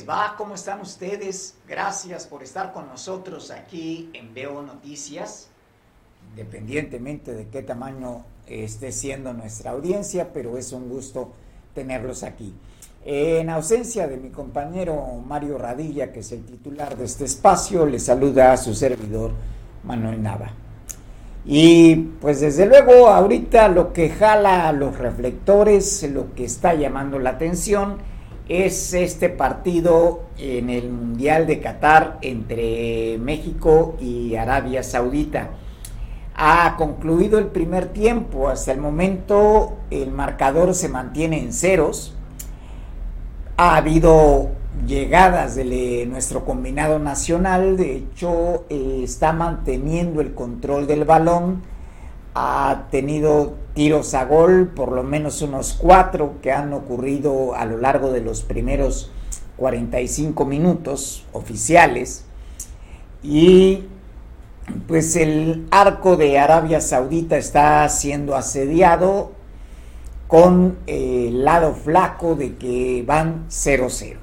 va? ¿Cómo están ustedes? Gracias por estar con nosotros aquí en Veo Noticias, independientemente de qué tamaño esté siendo nuestra audiencia, pero es un gusto tenerlos aquí. En ausencia de mi compañero Mario Radilla, que es el titular de este espacio, le saluda a su servidor Manuel Nava. Y pues desde luego ahorita lo que jala a los reflectores, lo que está llamando la atención, es este partido en el Mundial de Qatar entre México y Arabia Saudita. Ha concluido el primer tiempo, hasta el momento el marcador se mantiene en ceros. Ha habido llegadas de nuestro combinado nacional, de hecho eh, está manteniendo el control del balón, ha tenido tiros a gol, por lo menos unos cuatro que han ocurrido a lo largo de los primeros 45 minutos oficiales. Y pues el arco de Arabia Saudita está siendo asediado con el lado flaco de que van 0-0.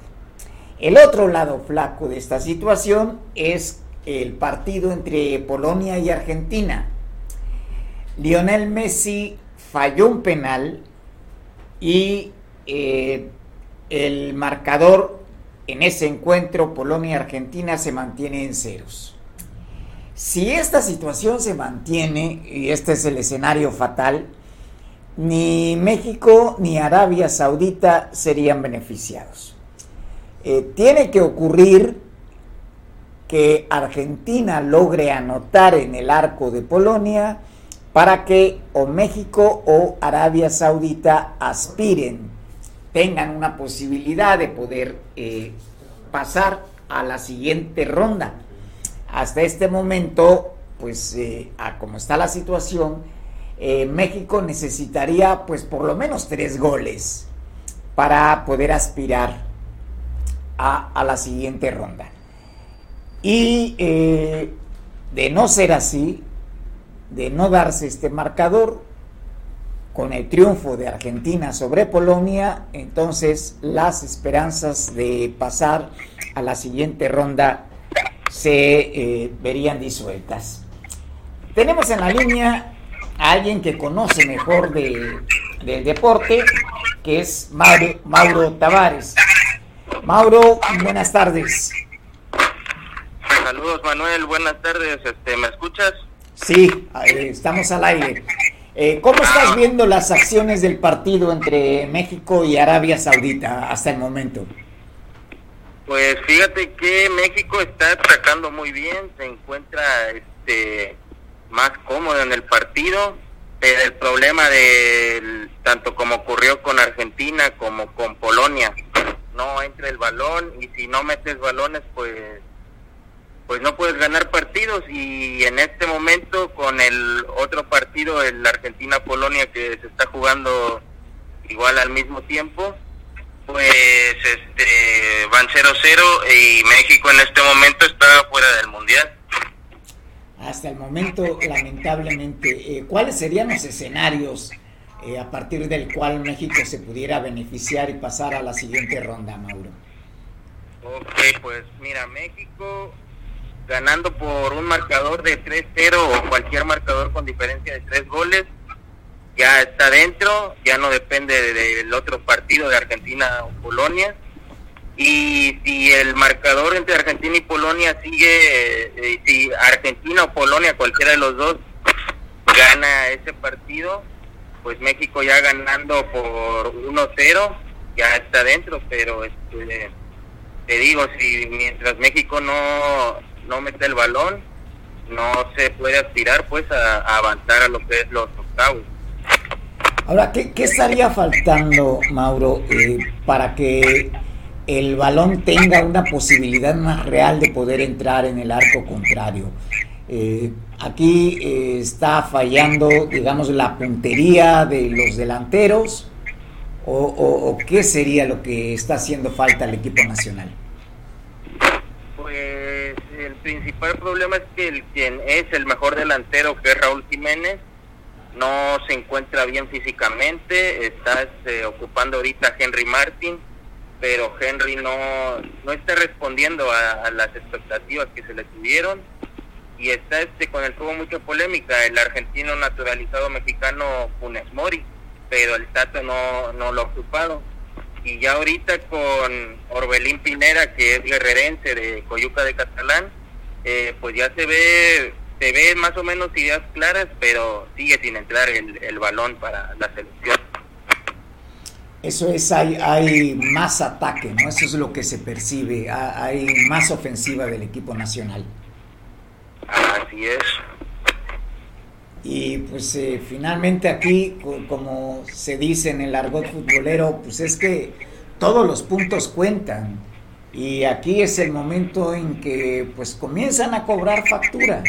El otro lado flaco de esta situación es el partido entre Polonia y Argentina Lionel Messi falló un penal y eh, el marcador en ese encuentro Polonia-Argentina se mantiene en ceros. Si esta situación se mantiene, y este es el escenario fatal, ni México ni Arabia Saudita serían beneficiados. Eh, tiene que ocurrir que Argentina logre anotar en el arco de Polonia para que o México o Arabia Saudita aspiren, tengan una posibilidad de poder eh, pasar a la siguiente ronda. Hasta este momento, pues eh, a como está la situación, eh, México necesitaría pues por lo menos tres goles para poder aspirar a, a la siguiente ronda. Y de no ser así, de no darse este marcador, con el triunfo de Argentina sobre Polonia, entonces las esperanzas de pasar a la siguiente ronda se eh, verían disueltas. Tenemos en la línea a alguien que conoce mejor del deporte, que es Mauro, Mauro Tavares. Mauro, buenas tardes. Saludos Manuel, buenas tardes. Este, ¿Me escuchas? Sí, estamos al aire. Eh, ¿Cómo estás viendo las acciones del partido entre México y Arabia Saudita hasta el momento? Pues fíjate que México está atacando muy bien, se encuentra este más cómodo en el partido, pero el problema de tanto como ocurrió con Argentina como con Polonia, no entra el balón y si no metes balones pues pues no puedes ganar partidos y en este momento con el otro partido, el Argentina-Polonia que se está jugando igual al mismo tiempo, pues este van 0-0 y México en este momento está fuera del Mundial. Hasta el momento, lamentablemente, eh, ¿cuáles serían los escenarios eh, a partir del cual México se pudiera beneficiar y pasar a la siguiente ronda, Mauro? Ok, pues mira, México ganando por un marcador de 3-0 o cualquier marcador con diferencia de tres goles, ya está dentro, ya no depende del otro partido de Argentina o Polonia. Y si el marcador entre Argentina y Polonia sigue, eh, si Argentina o Polonia, cualquiera de los dos, gana ese partido, pues México ya ganando por 1-0, ya está dentro, pero este, te digo, si mientras México no no mete el balón, no se puede aspirar pues a, avanzar a lo que es los octavos. Ahora, ¿qué, estaría faltando, Mauro, eh, para que el balón tenga una posibilidad más real de poder entrar en el arco contrario? Eh, aquí eh, está fallando, digamos, la puntería de los delanteros, o qué sería lo que está haciendo falta al equipo nacional? Principal problema es que el quien es el mejor delantero, que es Raúl Jiménez, no se encuentra bien físicamente, está este, ocupando ahorita Henry Martin pero Henry no, no está respondiendo a, las expectativas que se le tuvieron y está este con el tuvo mucha polémica el argentino naturalizado mexicano Funes Mori pero el Tato no, no lo ha ocupado y ya ahorita con Orbelín Pinera que es guerrerense de Coyuca de Catalán eh, pues ya se ve se ve más o menos ideas claras pero sigue sin entrar el, el balón para la selección eso es, hay, hay más ataque, ¿no? Eso es lo que se percibe, hay más ofensiva del equipo nacional. Así es. Y pues eh, finalmente aquí, como se dice en el argot futbolero, pues es que todos los puntos cuentan. Y aquí es el momento en que pues comienzan a cobrar factura.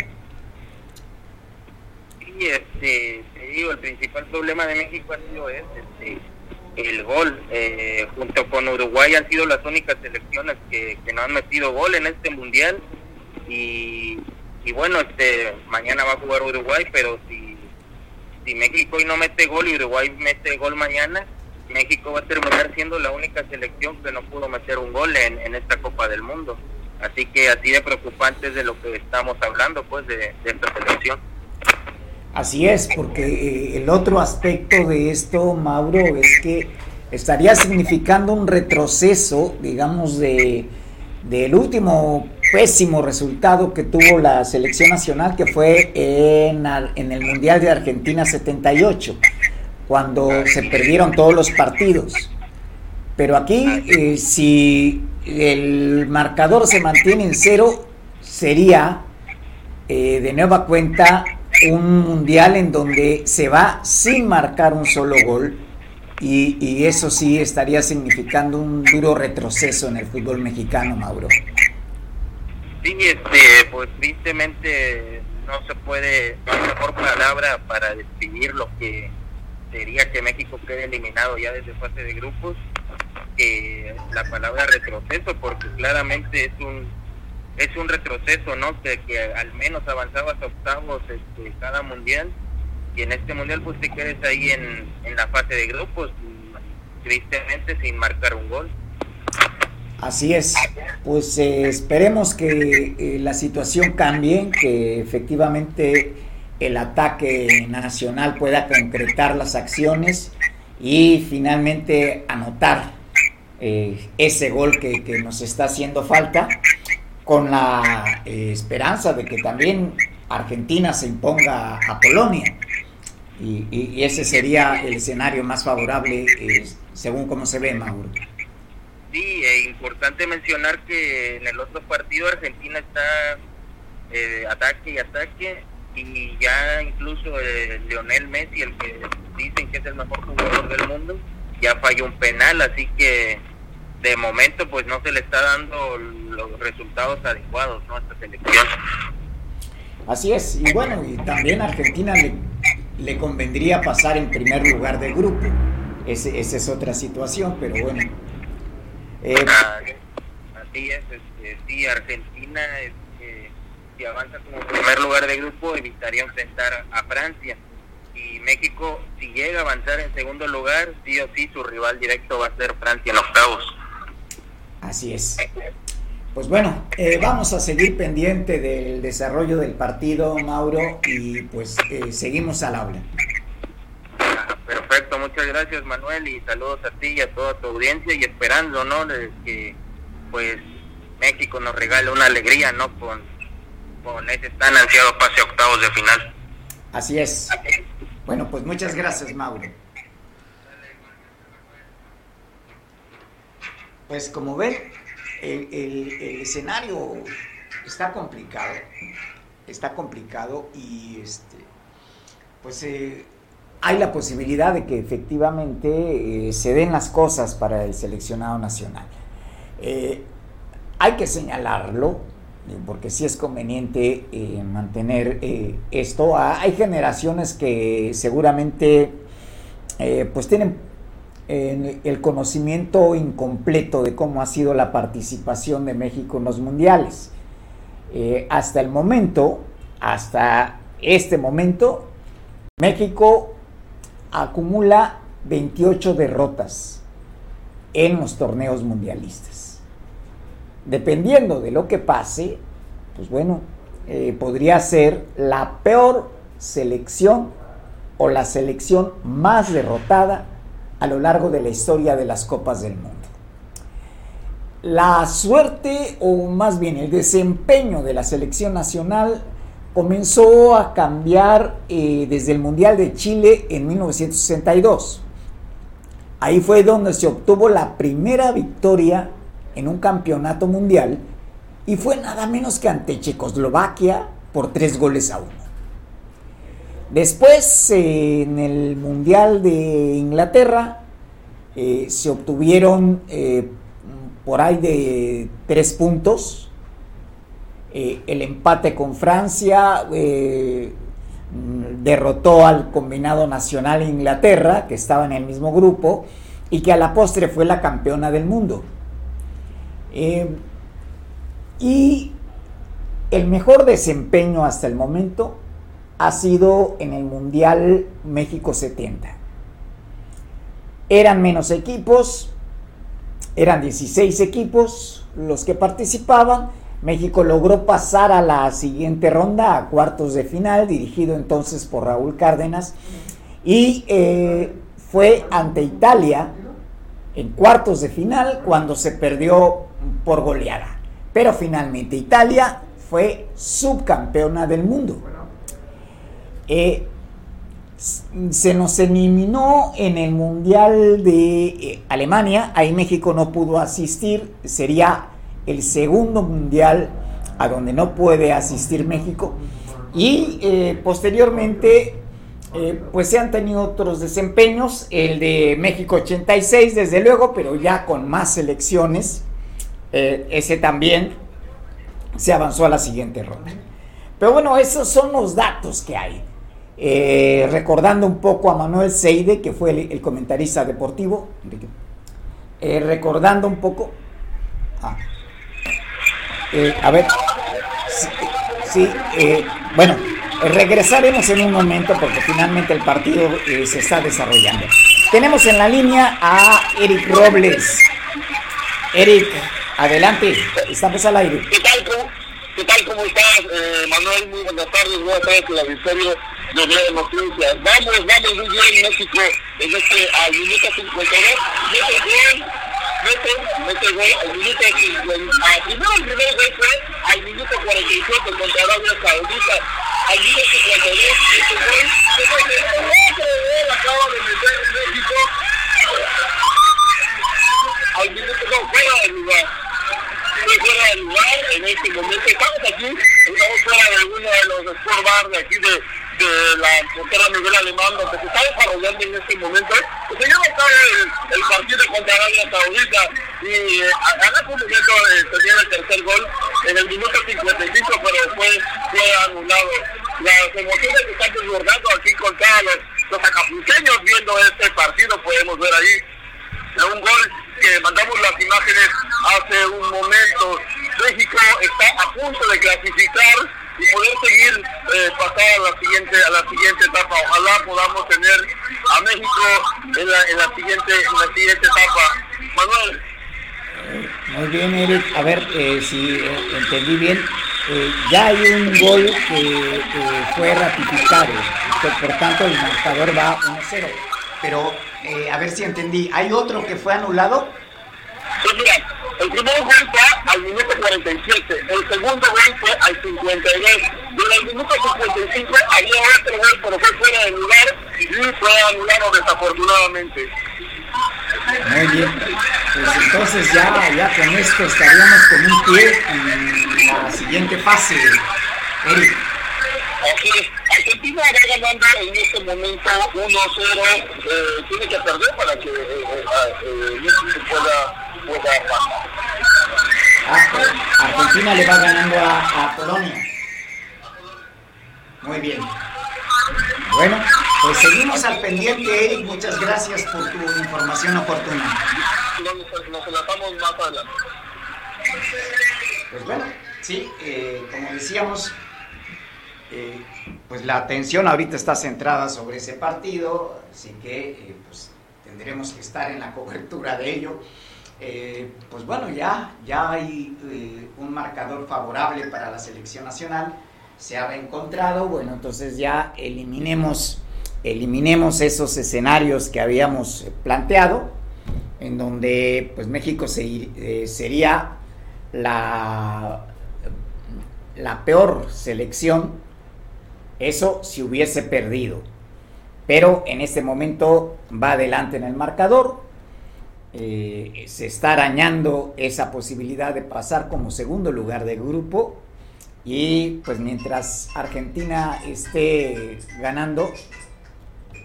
Sí, este, te digo, el principal problema de México ha sido este, el gol. Eh, junto con Uruguay han sido las únicas selecciones que, no han metido gol en este mundial. Y, y, bueno, este mañana va a jugar Uruguay, pero si, si México hoy no mete gol y Uruguay mete gol mañana, México va a terminar siendo la única selección que no pudo meter un gol en, en esta Copa del Mundo. Así que así de preocupante es de lo que estamos hablando, pues, de, de esta selección. Así es, porque eh, el otro aspecto de esto, Mauro, es que estaría significando un retroceso, digamos, de del último pésimo resultado que tuvo la selección nacional, que fue en, en el Mundial de Argentina 78, cuando se perdieron todos los partidos. Pero aquí, eh, si el marcador se mantiene en cero, sería eh, de nueva cuenta un mundial en donde se va sin marcar un solo gol y, eso sí estaría significando un duro retroceso en el fútbol mexicano, Mauro. Sí, este, pues tristemente no se puede, no hay mejor palabra para definir lo que sería que México quede eliminado ya desde fase de grupos que la palabra retroceso, porque claramente es un es un retroceso, ¿no? Que, que al menos avanzabas a octavos este, cada mundial y en este mundial pues te quedes ahí en, en la fase de grupos, tristemente sin marcar un gol. Así es, pues eh, esperemos que eh, la situación cambie, que efectivamente el ataque nacional pueda concretar las acciones y finalmente anotar eh, ese gol que, nos está haciendo falta con la esperanza de que también Argentina se imponga a Polonia. Y, ese sería el escenario más favorable según cómo se ve, Mauro. Sí, es importante mencionar que en el otro partido Argentina está eh, ataque y ataque y ya incluso Lionel Messi, el que dicen que es el mejor jugador del mundo, ya falló un penal, así que de momento pues no se le está dando los resultados adecuados a esta selección. Así es, y bueno, y también Argentina le, le convendría pasar en primer lugar del grupo. Ese, esa es otra situación, pero bueno. Eh, ah, así es, este, sí, Argentina, este, si avanza como primer lugar del grupo, evitaría enfrentar a Francia. Y México, si llega a avanzar en segundo lugar, sí o sí, su rival directo va a ser Francia en octavos. Así es. Pues bueno, eh, vamos a seguir pendiente del desarrollo del partido, Mauro, y pues eh, seguimos al habla. Muchas gracias Manuel y saludos a ti y a toda tu audiencia y esperando, ¿no? que pues México nos regale una alegría, ¿no? Con, con ese tan ansiado pase a octavos de final. Así es. Bueno, pues muchas gracias, Mauro. Pues como ven, el, escenario está complicado, está complicado y este, pues eh, hay la posibilidad de que efectivamente eh, se den las cosas para el seleccionado nacional. Eh, hay que señalarlo, porque sí es conveniente mantener esto. Ah, hay generaciones que seguramente pues tienen el conocimiento incompleto de cómo ha sido la participación de México en los mundiales. Eh, hasta el momento, hasta este momento, México acumula 28 derrotas. en los torneos mundialistas. Dependiendo de lo que pase, pues bueno, eh, podría ser la peor selección o la selección más derrotada a lo largo de la historia de las Copas del Mundo. La suerte, o más bien el desempeño de la selección nacional, comenzó a cambiar eh, desde el Mundial de Chile en 1962. Ahí fue donde se obtuvo la primera victoria en un campeonato mundial y fue nada menos que ante Checoslovaquia por tres goles a uno. Después, eh, en el Mundial de Inglaterra, eh, se obtuvieron por ahí de tres puntos. El empate con Francia derrotó al combinado nacional Inglaterra, que estaba en el mismo grupo, y que a la postre fue la campeona del mundo. Eh, y el mejor desempeño hasta el momento ha sido en el Mundial México 70. Eran menos equipos, eran 16 equipos los que participaban, México logró pasar a la siguiente ronda, a cuartos de final, dirigido entonces por Raúl Cárdenas, y eh, fue ante Italia en cuartos de final cuando se perdió por goleada. Pero finalmente Italia fue subcampeona del mundo. Eh, se nos eliminó en el Mundial de eh, Alemania, ahí México no pudo asistir, sería el segundo mundial a donde no puede asistir México. Y eh, posteriormente, eh, pues se han tenido otros desempeños, el de México 86 desde luego, pero ya con más selecciones, eh, ese también se avanzó a la siguiente ronda. Pero bueno, esos son los datos que hay. recordando un poco a Manuel Seide, que fue el, comentarista deportivo, recordando un poco... Ah, eh, a ver, sí, eh, bueno, regresaremos en un momento porque finalmente el partido eh, se está desarrollando. Tenemos en la línea a Eric Robles. Eric, adelante, estamos al aire. ¿Qué tal, cómo, qué tal, cómo estás, Manuel? Muy buenas tardes, buenas tardes la victoria de Nueva Noticias. Vamos, vamos muy bien, México, en este, al minuto 52, mete bien mete, mete gol al minuto 50. Primero el primer gol fue al minuto 47 contra Arabia Saudita. Al minuto 52, este gol, otro gol acaba de meter México. Al minuto, no, fuera del lugar. Fue fuera del lugar en este momento. Estamos aquí, estamos fuera de uno de los sport bar de aquí de de la frontera a nivel alemán, donde se está desarrollando en este momento, pues ya está el, partido contra Arabia Saudita y eh, en ese momento eh, tenía el tercer gol en el minuto 55, pero fue, fue anulado. Las emociones que están desbordando aquí con todos los, los viendo este partido, podemos ver ahí un gol que mandamos las imágenes hace un momento. México está a punto de clasificar y poder seguir eh, pasar a la siguiente a la siguiente etapa. Ojalá podamos tener a México en la, en la siguiente en la siguiente etapa. Manuel. Muy bien, Eric. A ver eh, si eh, entendí bien. Eh, ya hay un gol que, fue ratificado. Por tanto, el marcador va 1-0. Pero, a ver si entendí. ¿Hay otro que fue anulado? Pues mira, el primer gol fue al minuto 47, el segundo gol fue al 52, y en el minuto 55 había otro gol, pero fue fuera de lugar y fue anulado desafortunadamente. Muy bien, pues entonces ya, ya con esto estaríamos con un pie en la siguiente fase, Eric. Así es. Argentina va ganando en este momento 1-0, eh, tiene que perder para que eh, eh, eh México pueda Ah, Argentina le va ganando a, Polonia. Muy bien. Bueno, pues seguimos al pendiente, Eric. Muchas gracias por tu información oportuna. Nos, enlazamos más adelante. Pues bueno, sí, eh, como decíamos, eh, pues la atención ahorita está centrada sobre ese partido, así que eh, pues tendremos que estar en la cobertura de ello. Eh, pues bueno, ya, ya hay eh, un marcador favorable para la selección nacional, se ha reencontrado, bueno, entonces ya eliminemos, eliminemos esos escenarios que habíamos planteado, en donde pues México se, sería la, la peor selección, eso si hubiese perdido. Pero en este momento va adelante en el marcador, eh, se está arañando esa posibilidad de pasar como segundo lugar de grupo y pues mientras Argentina esté ganando,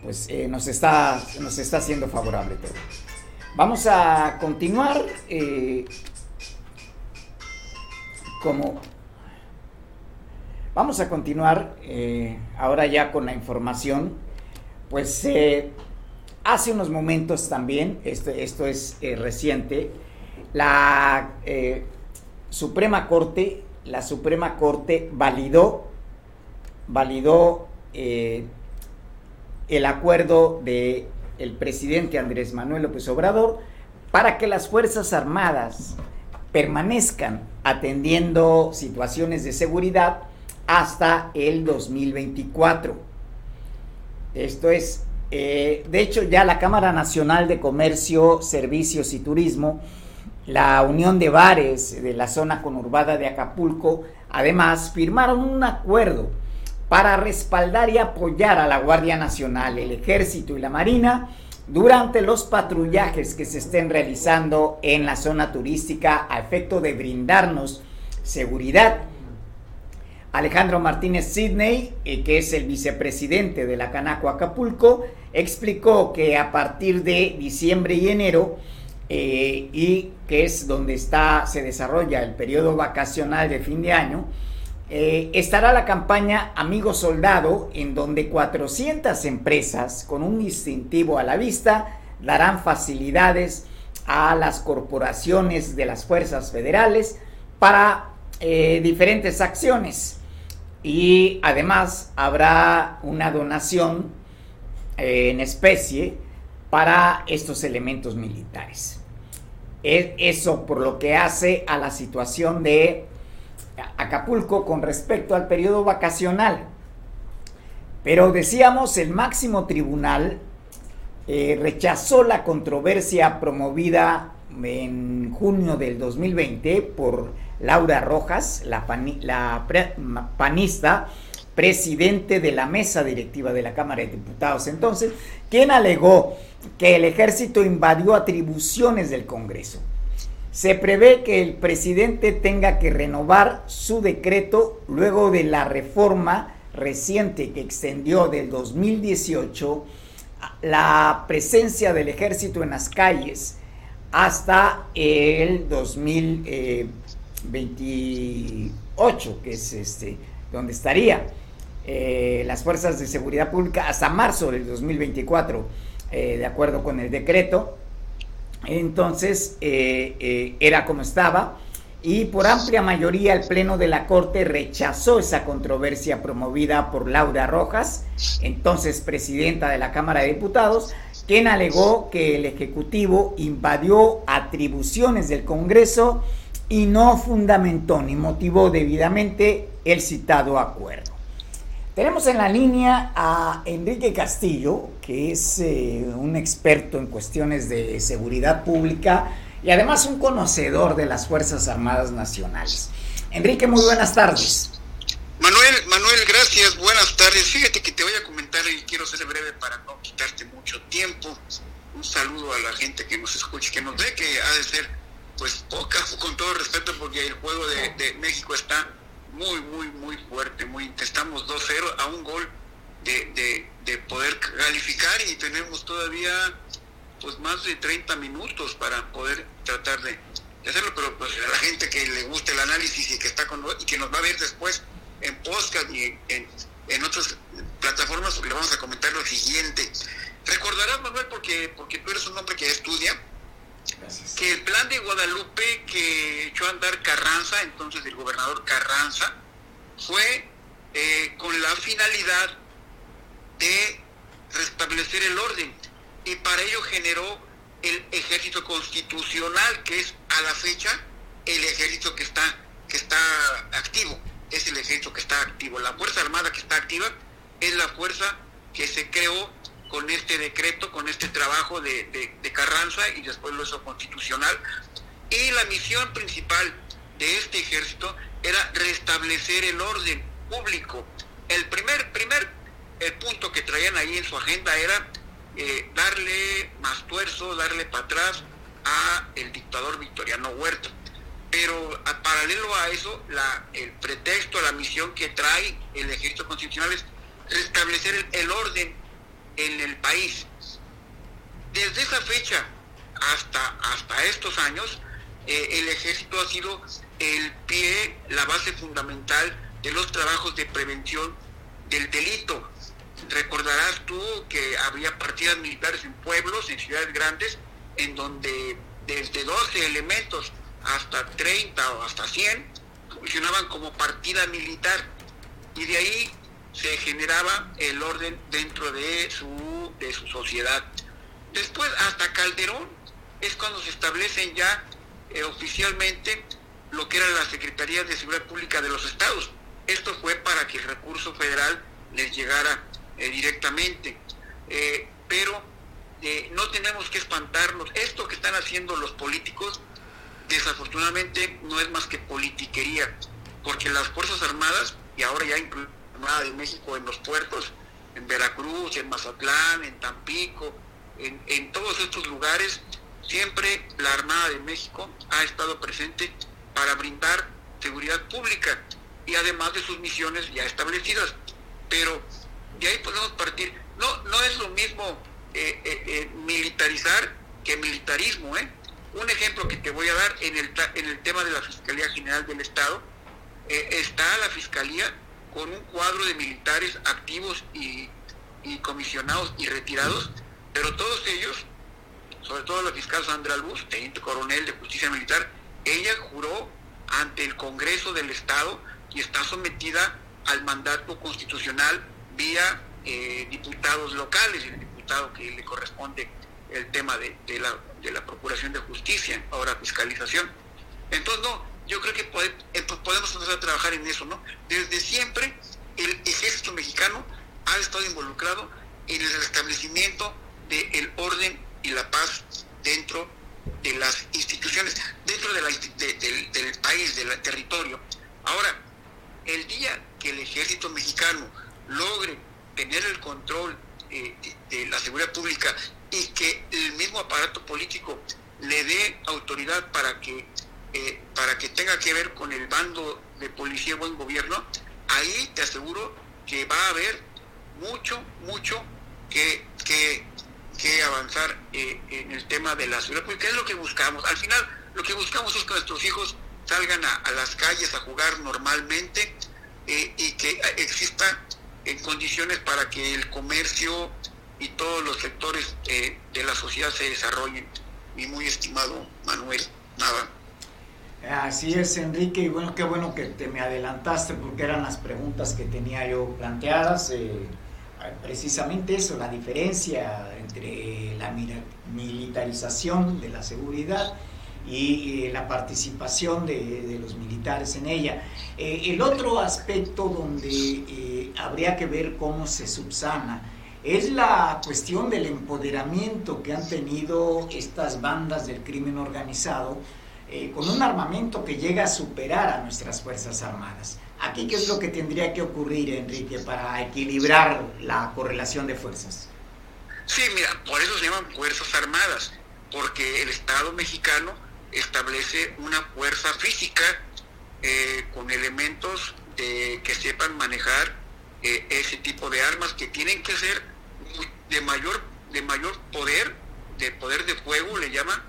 pues eh, nos, está, nos está siendo favorable todo. Vamos a continuar eh, como vamos a continuar ahora ya con la información pues hace unos momentos también esto, esto es eh, reciente la Suprema Corte la Suprema Corte validó validó el acuerdo de presidente Andrés Manuel López Obrador para que las Fuerzas Armadas permanezcan atendiendo situaciones de seguridad hasta el 2024. Esto es, eh, de hecho ya la Cámara Nacional de Comercio, Servicios y Turismo, la Unión de Bares de la zona conurbada de Acapulco, además firmaron un acuerdo para respaldar y apoyar a la Guardia Nacional, el Ejército y la Marina durante los patrullajes que se estén realizando en la zona turística a efecto de brindarnos seguridad. Alejandro Martínez Sidney, eh, que es el vicepresidente de la Canaco Acapulco, explicó que a partir de diciembre y enero, eh, y que es donde está, se desarrolla el periodo vacacional de fin de año, eh, estará la campaña Amigo Soldado, en donde 400 empresas con un distintivo a la vista darán facilidades a las corporaciones de las fuerzas federales para diferentes acciones. Y además habrá una donación eh, en especie para estos elementos militares. eso por lo que hace a la situación de Acapulco con respecto al periodo vacacional. Pero decíamos, el máximo tribunal eh, rechazó la controversia promovida en junio del 2020 por Laura Rojas, la, panista, presidente de la mesa directiva de la Cámara de Diputados entonces, quien alegó que el ejército invadió atribuciones del Congreso. Se prevé que el presidente tenga que renovar su decreto luego de la reforma reciente que extendió del 2018 la presencia del ejército en las calles hasta el 2028, que es este donde estaría eh, las fuerzas de seguridad pública hasta marzo del 2024, eh, de acuerdo con el decreto. Entonces eh, eh, era como estaba y por amplia mayoría el Pleno de la Corte rechazó esa controversia promovida por Laura Rojas, entonces presidenta de la Cámara de Diputados, quien alegó que el Ejecutivo invadió atribuciones del Congreso y no fundamentó ni motivó debidamente el citado acuerdo. Tenemos en la línea a Enrique Castillo, que es eh, un experto en cuestiones de seguridad pública y además un conocedor de las Fuerzas Armadas Nacionales. Enrique, muy buenas tardes. Manuel, Manuel, gracias, buenas tardes. Fíjate que te voy a comentar y quiero ser breve para no quitarte mucho tiempo. Un saludo a la gente que nos escucha, que nos ve, que ha de ser pues poca, con todo respeto, porque el juego de, de México está muy, muy, muy fuerte, muy estamos 2-0 a un gol de, de, poder calificar y tenemos todavía pues más de 30 minutos para poder tratar de, hacerlo, pero pues a la gente que le guste el análisis y que está con y que nos va a ver después en podcast y en, en otras plataformas, le vamos a comentar lo siguiente. Recordarás, Manuel, porque, porque tú eres un hombre que estudia, que el plan de Guadalupe que echó a andar Carranza, entonces el gobernador Carranza, fue eh, con la finalidad de restablecer el orden. y para ello generó el ejército constitucional, que es a la fecha el ejército que está, que está activo, es el ejército que está activo. La Fuerza Armada que está activa es la fuerza que se creó con este decreto, con este trabajo de, de Carranza y después lo hizo constitucional. Y la misión principal de este ejército era restablecer el orden público. El primer, primer el punto que traían ahí en su agenda era eh, darle más tuerzo, darle para atrás a el dictador Victoriano Huerta. Pero paralelo a eso, el pretexto, la misión que trae el ejército constitucional es restablecer el, orden en el país. Desde esa fecha hasta, hasta estos años, eh, el ejército ha sido el pie, la base fundamental de los trabajos de prevención del delito. Recordarás tú que había partidas militares en pueblos, en ciudades grandes, en donde desde 12 elementos hasta 30 o hasta 100 funcionaban como partida militar y de ahí se generaba el orden dentro de su, de su sociedad. Después, hasta Calderón, es cuando se establecen ya eh, oficialmente lo que era la Secretaría de Seguridad Pública de los estados. Esto fue para que el recurso federal les llegara eh, directamente. Eh, pero no tenemos que espantarnos. Esto que están haciendo los políticos, desafortunadamente, no es más que politiquería, porque las Fuerzas Armadas, y ahora ya incluye la Armada de México en los puertos, en Veracruz, en Mazatlán, en Tampico, en, en todos estos lugares, siempre la Armada de México ha estado presente para brindar seguridad pública y además de sus misiones ya establecidas. Pero de ahí podemos partir. No, no es lo mismo eh, eh, eh, militarizar que militarismo. Un ejemplo que te voy a dar en el, en el tema de la Fiscalía General del Estado, está la Fiscalía con un cuadro de militares activos y, y comisionados y retirados, pero todos ellos, sobre todo la fiscal Sandra Luz, teniente coronel de justicia militar, ella juró ante el Congreso del Estado y está sometida al mandato constitucional vía eh, diputados locales, el diputado que le corresponde el tema de, la, de la Procuración de Justicia, ahora fiscalización. Entonces, no, yo creo que eh, podemos empezar a trabajar en eso, ¿no? Desde siempre el ejército mexicano ha estado involucrado en el restablecimiento del orden y la paz dentro de las instituciones, dentro de del país, del territorio. Ahora, el día que el ejército mexicano logre tener el control eh, de la seguridad pública y que el mismo aparato político le dé autoridad para que eh, para que tenga que ver con el bando de policía buen gobierno, ahí te aseguro que va a haber mucho, mucho que, que que avanzar eh, en el tema de la seguridad porque es lo que buscamos. Al final, lo que buscamos es que nuestros hijos salgan a, las calles a jugar normalmente eh, y que exista en condiciones para que el comercio y todos los sectores eh, de la sociedad se desarrollen. Mi muy estimado Manuel, nada. Así es, Enrique, y bueno, qué bueno que te me adelantaste porque eran las preguntas que tenía yo planteadas precisamente eso, la diferencia entre la militarización de la seguridad y la participación de, los militares en ella. Eh, el otro aspecto donde eh, habría que ver cómo se subsana es la cuestión del empoderamiento que han tenido estas bandas del crimen organizado eh, con un armamento que llega a superar a nuestras Fuerzas Armadas. Aquí, ¿qué es lo que tendría que ocurrir, Enrique, para equilibrar la correlación de fuerzas? Sí, mira, por eso se llaman Fuerzas Armadas, porque el Estado mexicano establece una fuerza física eh, con elementos que sepan manejar eh, ese tipo de armas que tienen que ser de mayor, de mayor poder, de poder de fuego, le llaman,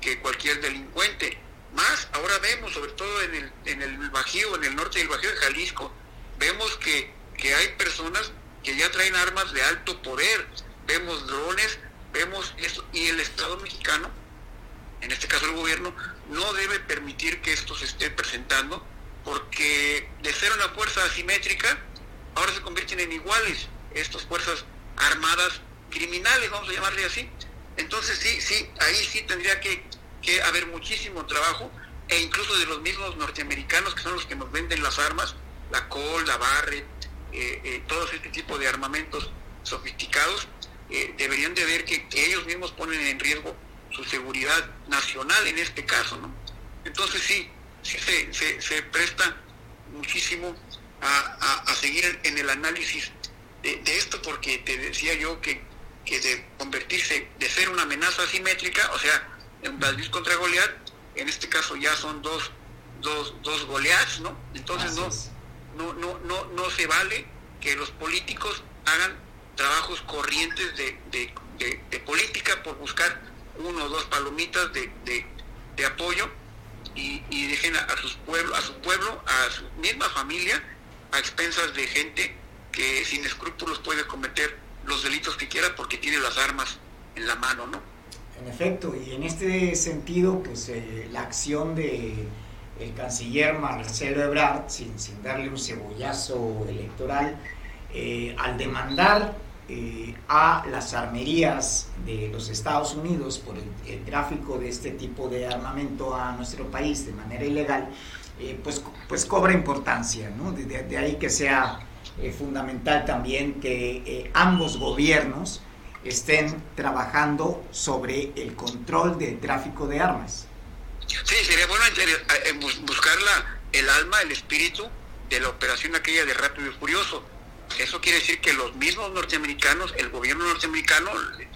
que cualquier delincuente. Más ahora vemos, sobre todo en el, en el Bajío, en el norte del Bajío de Jalisco, vemos que, que hay personas que ya traen armas de alto poder, vemos drones, vemos eso, y el Estado mexicano, en este caso el gobierno, no debe permitir que esto se esté presentando, porque de ser una fuerza asimétrica, ahora se convierten en iguales estas fuerzas armadas criminales, vamos a llamarle así. Entonces sí, sí, ahí sí tendría que, haber muchísimo trabajo, e incluso de los mismos norteamericanos que son los que nos venden las armas, la Col, la Barrett, eh, eh, todos este tipo de armamentos sofisticados, eh, deberían de ver que, ellos mismos ponen en riesgo su seguridad nacional en este caso, ¿no? Entonces sí, sí se, presta muchísimo a, seguir en el análisis de, esto porque te decía yo que, que de convertirse, de ser una amenaza asimétrica, o sea, en David contra Goliat, en este caso ya son dos, dos, dos Goliaths, ¿no? Entonces no, no, no, no, no se vale que los políticos hagan trabajos corrientes de, de, política por buscar uno o dos palomitas de, de apoyo y, y dejen a, sus pueblos, a su pueblo, a su misma familia, a expensas de gente que sin escrúpulos puede cometer los delitos que quiera porque tiene las armas en la mano, ¿no? En efecto, y en este sentido, pues eh, la acción de el canciller Marcelo Ebrard, sin, sin darle un cebollazo electoral, eh, al demandar eh, a las armerías de los Estados Unidos por el, tráfico de este tipo de armamento a nuestro país de manera ilegal, eh, pues, pues cobra importancia, ¿no? de, ahí que sea fundamental también que ambos gobiernos estén trabajando sobre el control del tráfico de armas. Sí, sería bueno buscar el alma, el espíritu de la operación aquella de Rápido y Furioso. Eso quiere decir que los mismos norteamericanos, el gobierno norteamericano,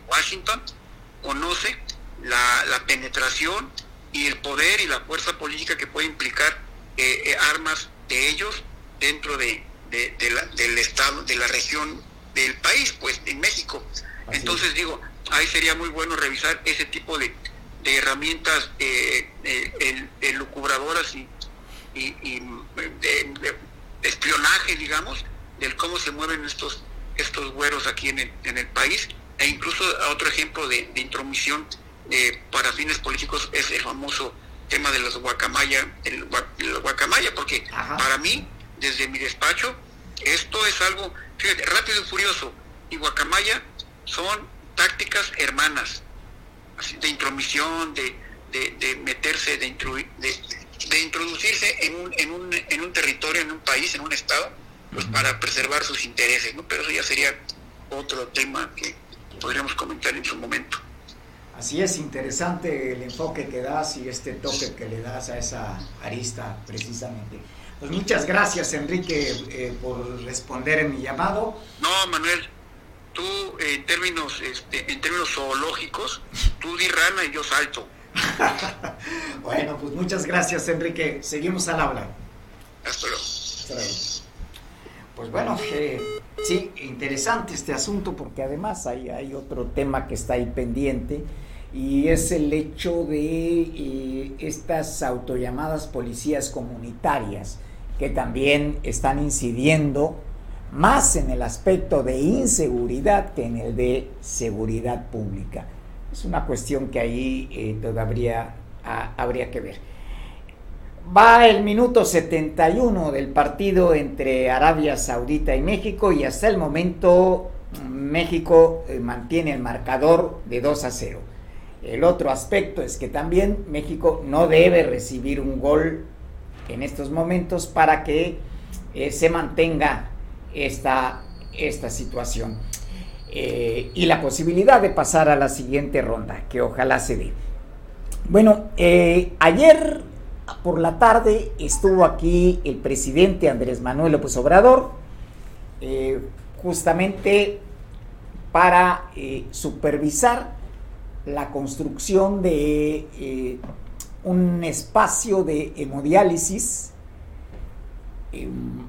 Washington, conoce la, penetración y el poder y la fuerza política que puede implicar eh, eh, armas de ellos dentro de, del estado, de la región del país, pues en México. Entonces digo, ahí sería muy bueno revisar ese tipo de, de herramientas eh, eh elucubradoras y, y, de, espionaje, digamos, del cómo se mueven estos estos güeros aquí en el, en el país. E incluso otro ejemplo de, intromisión eh, para fines políticos es el famoso tema de los guacamaya, el, guacamaya, porque para mí, desde mi despacho, esto es algo, fíjate, rápido y furioso y guacamaya son tácticas hermanas de intromisión, de, de, meterse, de, de, introducirse en un, en, un, en un territorio, en un país, en un estado, pues para preservar sus intereses, ¿no? Pero eso ya sería otro tema que podríamos comentar en su momento. Así es, interesante el enfoque que das y este toque que le das a esa arista precisamente. Pues muchas gracias Enrique eh, por responder en mi llamado. No, Manuel, tú en términos este, en términos zoológicos, tú di rana y yo salto. bueno, pues muchas gracias, Enrique. Seguimos al habla. Hasta luego. Pues bueno, eh, sí, interesante este asunto porque además hay, hay otro tema que está ahí pendiente y es el hecho de eh, estas autollamadas policías comunitarias que también están incidiendo más en el aspecto de inseguridad que en el de seguridad pública. Es una cuestión que ahí eh, todavía habría que ver. Va el minuto 71 del partido entre Arabia Saudita y México y hasta el momento México eh, mantiene el marcador de 2 a 0. El otro aspecto es que también México no debe recibir un gol en estos momentos para que eh, se mantenga esta, esta situación. Eh, y la posibilidad de pasar a la siguiente ronda, que ojalá se dé. Bueno, eh, ayer por la tarde estuvo aquí el presidente Andrés Manuel López Obrador, justamente para supervisar la construcción de un espacio de hemodiálisis em,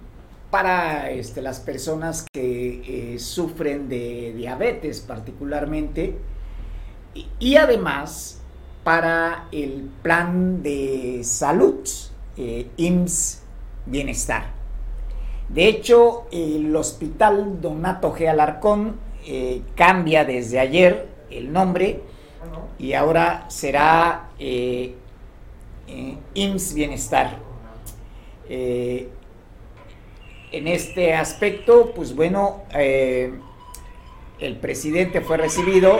para este, las personas que eh, sufren de diabetes particularmente y, además para el plan de salud eh, IMSS Bienestar. De hecho, el hospital Donato G. Alarcón eh, cambia desde ayer el nombre y ahora será IMSS Bienestar. En este aspecto, pues bueno, eh, el presidente fue recibido,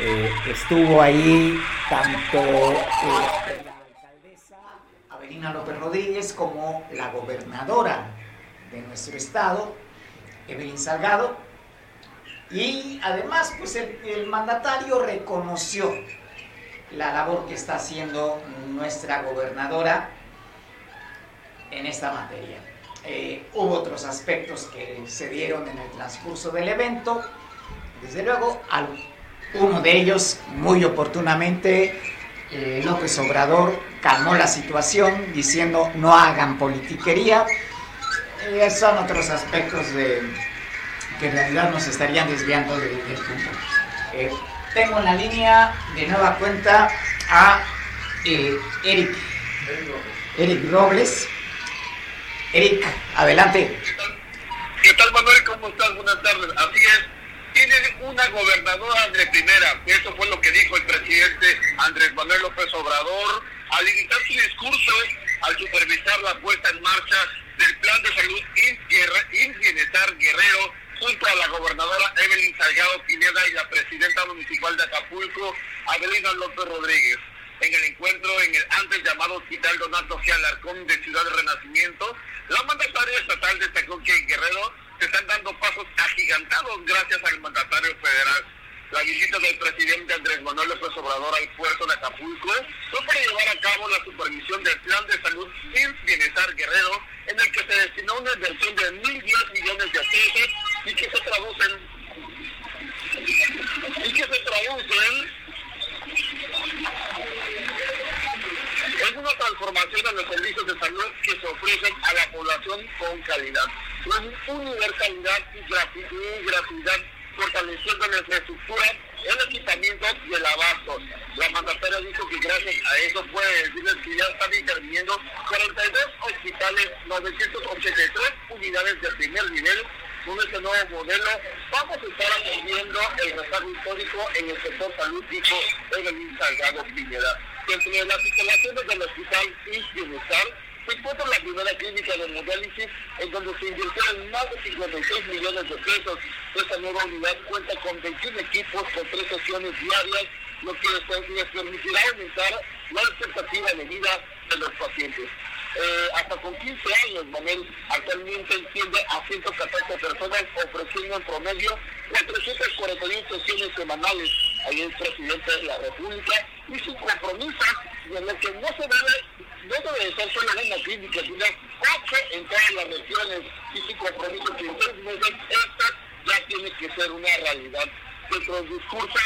eh, estuvo ahí tanto eh, la alcaldesa Avelina López Rodríguez como la gobernadora de nuestro estado, Evelyn Salgado, y además pues el mandatario reconoció la labor que está haciendo nuestra gobernadora en esta materia. Eh, hubo otros aspectos que se dieron en el transcurso del evento. Desde luego, uno de ellos, muy oportunamente, eh, López Obrador calmó la situación diciendo no hagan politiquería. Eh, son otros aspectos que en realidad nos estarían desviando del, punto. Tengo en la línea de nueva cuenta a Eric, Eric Robles Eric, adelante. ¿Qué tal, Manuel? ¿Cómo estás? Buenas tardes. Así es. Tiene una gobernadora de primera. Eso fue lo que dijo el presidente Andrés Manuel López Obrador al iniciar su discurso, al supervisar la puesta en marcha del plan de salud INS Bienestar Guerrero junto a la gobernadora Evelyn Salgado Pineda y la presidenta municipal de Acapulco, Adelina López Rodríguez. En el encuentro en el antes llamado Hospital Donato G. De Ciudad de Renacimiento, la mandataria estatal destacó que en Guerrero se están dando pasos agigantados gracias al mandatario federal. La visita del presidente Andrés Manuel López Obrador al puerto de Acapulco fue para llevar a cabo la supervisión del plan de salud sin bienestar guerrero, en el que se destinó una inversión de 1.010 millones de pesos y que se traducen y que se traducen es una transformación en los servicios de salud que se ofrecen a la población con calidad. Con universalidad y gratuidad, fortaleciendo la infraestructura, el equipamiento y el abasto. La mandataria dijo que gracias a eso puede decirles que ya están interviniendo 42 hospitales, 983 unidades de primer nivel con este nuevo modelo vamos a estar atendiendo el rezago histórico en el sector salud, dijo Evelyn Salgado Piñera. Entre las instalaciones del Hospital INS Bienestar se encuentra la primera clínica de hemodiálisis en donde se invirtieron más de 56 millones de pesos. Esta nueva unidad cuenta con 21 equipos con tres sesiones diarias, lo que les permitirá aumentar la expectativa de vida de los pacientes. Eh, hasta con 15 años, Manuel actualmente entiende a 114 personas ofreciendo en promedio 441 sesiones semanales. Ahí el presidente de la República y su compromiso en el que no se debe, debe ser solo en una clínica, sino ocho en todas las regiones y su compromiso que en tres meses esta ya tiene que ser una realidad. Dentro del discurso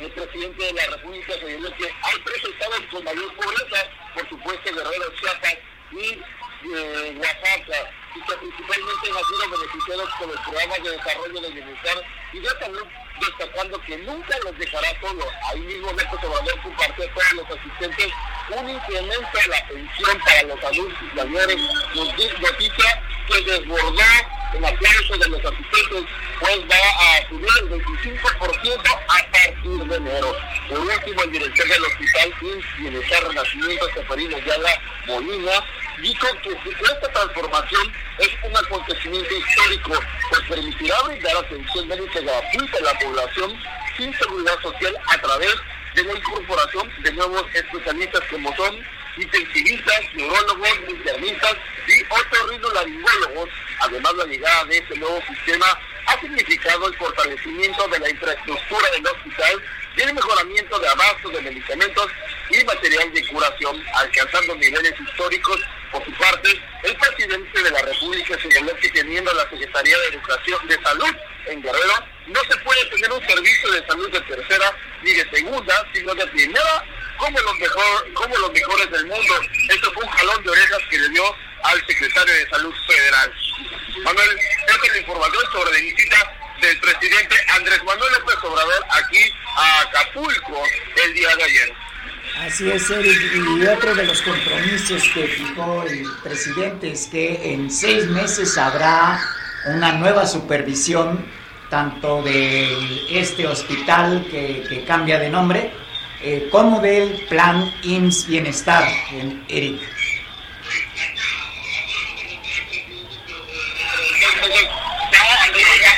el presidente de la República señaló que hay tres estados con mayor pobreza, por supuesto Guerrero, Chiapas y eh, Oaxaca, y que principalmente han sido beneficiados por los programas de desarrollo del bienestar y de salud, destacando que nunca los dejará solo. Ahí mismo Néstor Obrador compartió a todos los asistentes un incremento en la pensión para los adultos mayores, noticia que desbordó el aplauso de los asistentes, pues va a subir el 25% a partir de enero. Por último, el director del Hospital Bienestar Renacimiento, Seferino Yala Molina, dijo que esta transformación es un acontecimiento histórico, pues permitirá brindar atención médica gratuita a la población sin seguridad social a través de la incorporación de nuevos especialistas como son intensivistas, neurólogos, internistas y otorrinolaringólogos. Además, la llegada de este nuevo sistema ha significado el fortalecimiento de la infraestructura del hospital y el mejoramiento de abasto de medicamentos y material de curación, alcanzando niveles históricos. Por su parte, el presidente de la República señaló que teniendo la Secretaría de Educación de Salud en Guerrero, no se puede tener un servicio de salud de tercera ni de segunda, sino de primera como los, mejor, como los mejores del mundo. Esto fue un jalón de orejas que le dio al secretario de Salud Federal. Manuel, esta es la información sobre la visita del presidente Andrés Manuel López Obrador aquí a Acapulco el día de ayer. Así es, Eric. Y otro de los compromisos que fijó el presidente es que en seis meses habrá una nueva supervisión tanto de este hospital que, que cambia de nombre eh, ¿Cómo ve el plan IMSS Bienestar, Eric?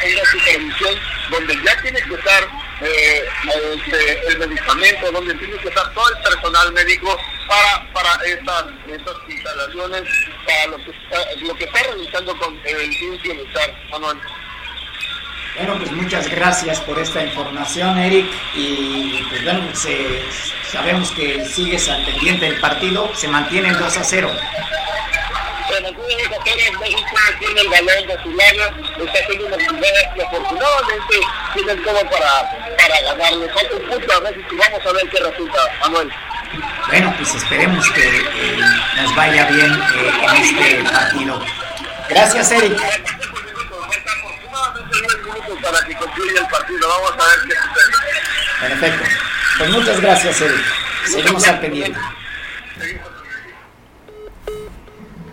en la supervisión donde ya tiene que estar eh, este, el medicamento, donde tiene que estar todo el personal médico para, para estas, instalaciones, para lo que, está, lo que está realizando con el bienestar, Manuel. Pues muchas gracias por esta información, Eric. Y pues bueno, sabemos que sigues al pendiente del partido, se mantiene el 2 a 0. Bueno, México tiene el balón lado, está haciendo una jugada que afortunadamente tiene todo para, para ganarle. Falta un punto a México vamos a ver qué resulta, Manuel. Bueno, pues esperemos que eh, nos vaya bien eh, en este partido. Gracias, Eric para que concluya el partido. Vamos a ver qué sucede. Perfecto. Pues muchas gracias, Eric. Seguimos al.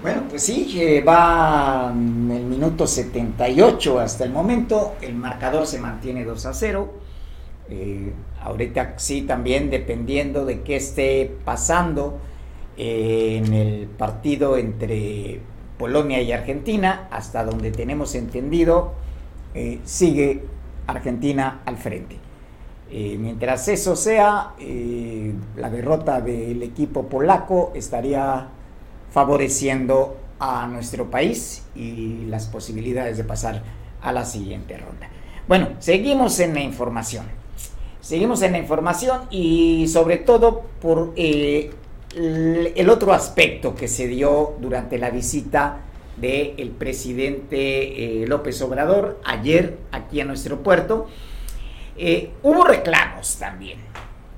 Bueno, pues sí, va el minuto 78 hasta el momento. El marcador se mantiene 2 a 0. Eh, ahorita sí, también dependiendo de qué esté pasando eh, en el partido entre Polonia y Argentina, hasta donde tenemos entendido, eh, sigue Argentina al frente. Eh, mientras eso sea, eh, la derrota del equipo polaco estaría favoreciendo a nuestro país y las posibilidades de pasar a la siguiente ronda. Bueno, seguimos en la información. Seguimos en la información y sobre todo por el otro aspecto que se dio durante la visita del presidente eh, López Obrador ayer aquí en nuestro puerto. Eh, hubo reclamos también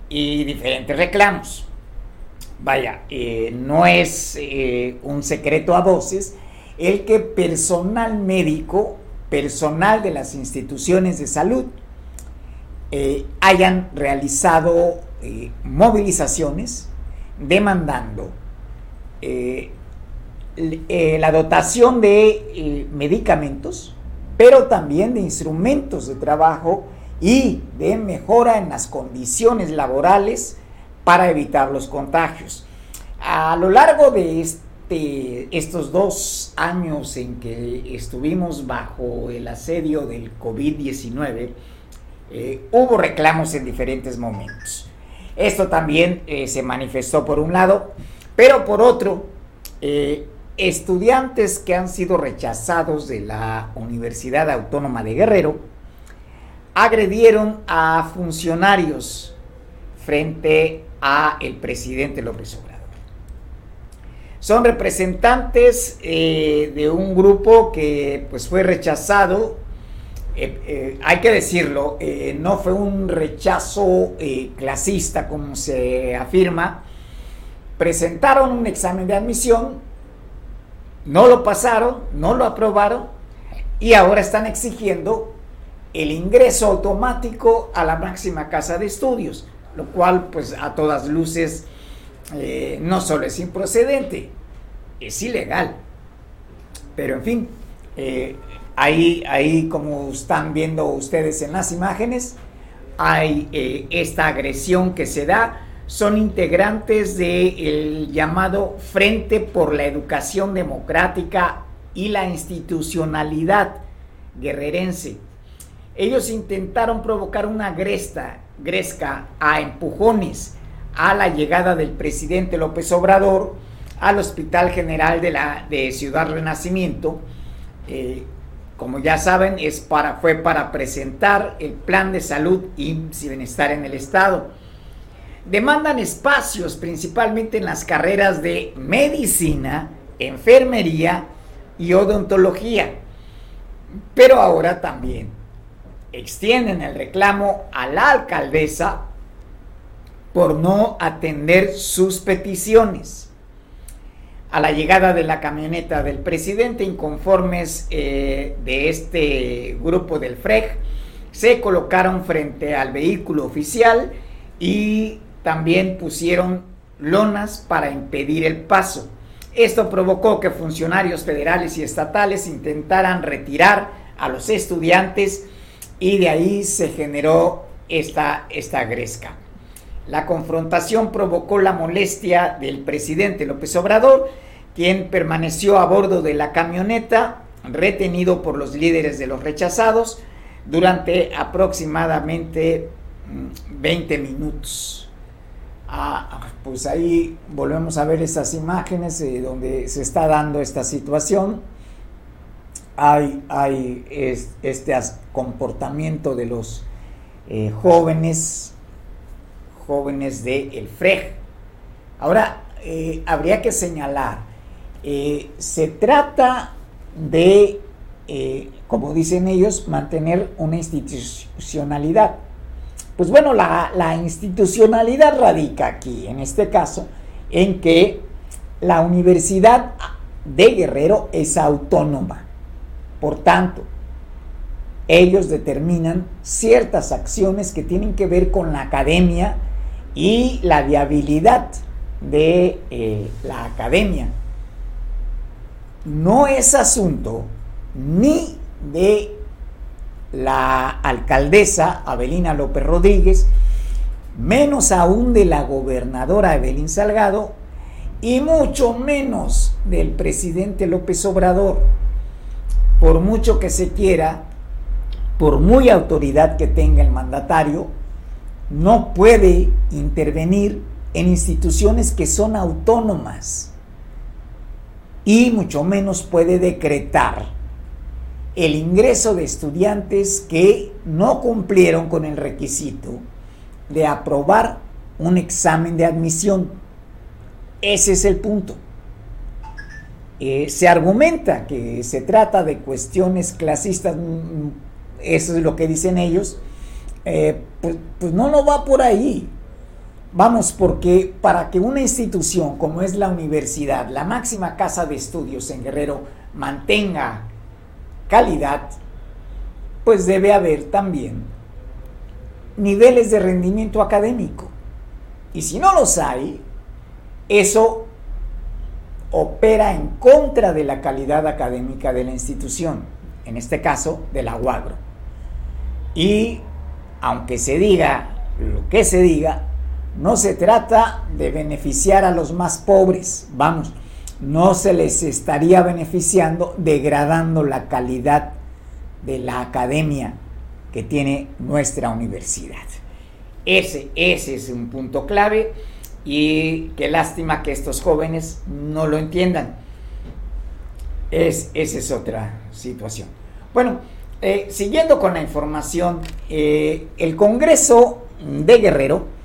y diferentes reclamos. Vaya, eh, no es un secreto a voces el que personal médico, personal de las instituciones de salud, hayan realizado movilizaciones demandando la dotación de eh, medicamentos, pero también de instrumentos de trabajo y de mejora en las condiciones laborales para evitar los contagios. A lo largo de este, estos dos años en que estuvimos bajo el asedio del COVID-19, eh, hubo reclamos en diferentes momentos. Esto también se manifestó por un lado, pero por otro, estudiantes que han sido rechazados de la Universidad Autónoma de Guerrero agredieron a funcionarios frente a el presidente López Obrador. Son representantes eh, de un grupo que pues fue rechazado, eh, eh, hay que decirlo, no fue un rechazo clasista como se afirma, presentaron un examen de admisión, no lo pasaron, no lo aprobaron y ahora están exigiendo el ingreso automático a la máxima casa de estudios, lo cual pues a todas luces eh, no solo es improcedente, es ilegal. Pero en fin, eh, ahí, ahí como están viendo ustedes en las imágenes, hay eh, esta agresión que se da son integrantes del llamado Frente por la Educación Democrática y la Institucionalidad guerrerense. Ellos intentaron provocar una gresta, gresca a empujones a la llegada del presidente López Obrador al Hospital General de, la, de Ciudad Renacimiento. Eh, como ya saben, fue para presentar el plan de salud y bienestar en el Estado demandan espacios principalmente en las carreras de medicina, enfermería y odontología. Pero ahora también extienden el reclamo a la alcaldesa por no atender sus peticiones. A la llegada de la camioneta del presidente, inconformes eh, de este grupo del FREG, se colocaron frente al vehículo oficial y también pusieron lonas para impedir el paso. Esto provocó que funcionarios federales y estatales intentaran retirar a los estudiantes y de ahí se generó esta, esta gresca. La confrontación provocó la molestia del presidente López Obrador, quien permaneció a bordo de la camioneta, retenido por los líderes de los rechazados, durante aproximadamente 20 mm, minutos. Ah, pues ahí volvemos a ver estas imágenes eh, donde se está dando esta situación. Hay, hay este comportamiento de los eh, jóvenes, jóvenes del el FREG. Ahora, eh, habría que señalar, se trata de como dicen ellos, mantener una institucionalidad. Pues bueno, la, institucionalidad radica aquí, en este caso, en que la Universidad de Guerrero es autónoma. Por tanto, ellos determinan ciertas acciones que tienen que ver con la academia y la viabilidad de eh, la academia. No es asunto ni de la alcaldesa Abelina López Rodríguez, menos aún de la gobernadora Evelyn Salgado y mucho menos del presidente López Obrador. Por mucho que se quiera, por muy autoridad que tenga el mandatario, no puede intervenir en instituciones que son autónomas y mucho menos puede decretar el ingreso de estudiantes que no cumplieron con el requisito de aprobar un examen de admisión. Ese es el punto. Eh, se argumenta que se trata de cuestiones clasistas, mm, eso es lo que dicen ellos, eh, pues, pues no, no va por ahí. Vamos, porque para que una institución como es la universidad, la máxima casa de estudios en Guerrero, mantenga calidad, pues debe haber también niveles de rendimiento académico. Y si no los hay, eso opera en contra de la calidad académica de la institución, en este caso de la UAGRO. Y aunque se diga lo que se diga, no se trata de beneficiar a los más pobres, vamos, no se les estaría beneficiando degradando la calidad de la academia que tiene nuestra universidad. Ese, ese es un punto clave y qué lástima que estos jóvenes no lo entiendan. Es, esa es otra situación. Bueno, eh, siguiendo con la información, eh, el Congreso de Guerrero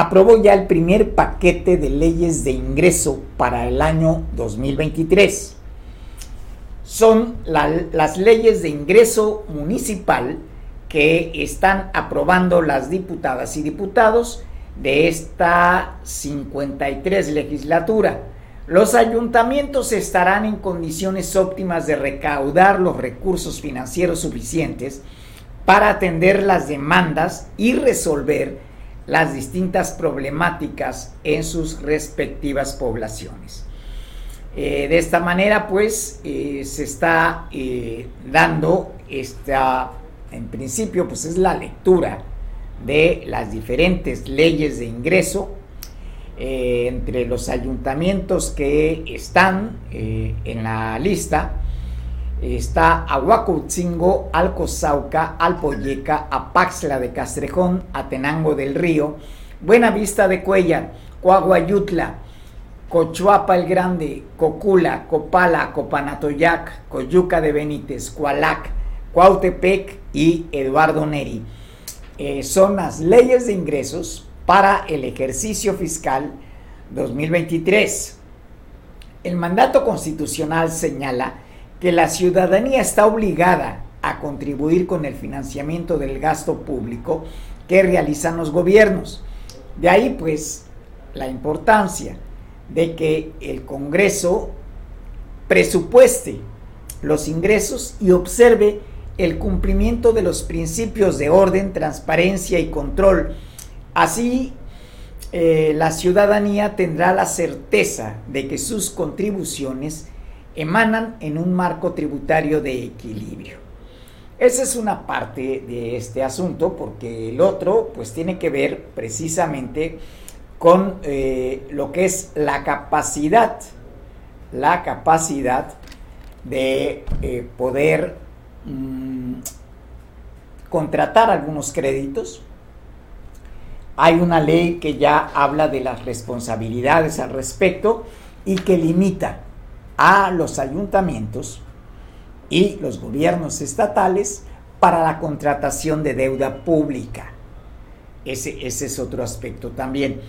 aprobó ya el primer paquete de leyes de ingreso para el año 2023. Son las leyes de ingreso municipal que están aprobando las diputadas y diputados de esta 53 legislatura. Los ayuntamientos estarán en condiciones óptimas de recaudar los recursos financieros suficientes para atender las demandas y resolver las distintas problemáticas en sus respectivas poblaciones. Eh, de esta manera, pues, eh, se está eh, dando esta, en principio, pues es la lectura de las diferentes leyes de ingreso entre los ayuntamientos que están en la lista está Aguacutzingo, Alcozauca, Alpoyeca, Apaxla de Castrejón, Atenango del Río, Buenavista de Cuellar, Coahuayutla, Cochuapa el Grande, Cocula, Copala, Copanatoyac, Coyuca de Benítez, Cualac, Cuautepec y Eduardo Neri. Eh, son las leyes de ingresos para el ejercicio fiscal 2023. El mandato constitucional señala que la ciudadanía está obligada a contribuir con el financiamiento del gasto público que realizan los gobiernos. De ahí pues la importancia de que el Congreso presupueste los ingresos y observe el cumplimiento de los principios de orden, transparencia y control. Así, eh, la ciudadanía tendrá la certeza de que sus contribuciones emanan en un marco tributario de equilibrio. Esa es una parte de este asunto porque el otro pues tiene que ver precisamente con eh, lo que es la capacidad, la capacidad de eh, poder mm, contratar algunos créditos. Hay una ley que ya habla de las responsabilidades al respecto y que limita a los ayuntamientos y los gobiernos estatales para la contratación de deuda pública. Ese, ese es otro aspecto también.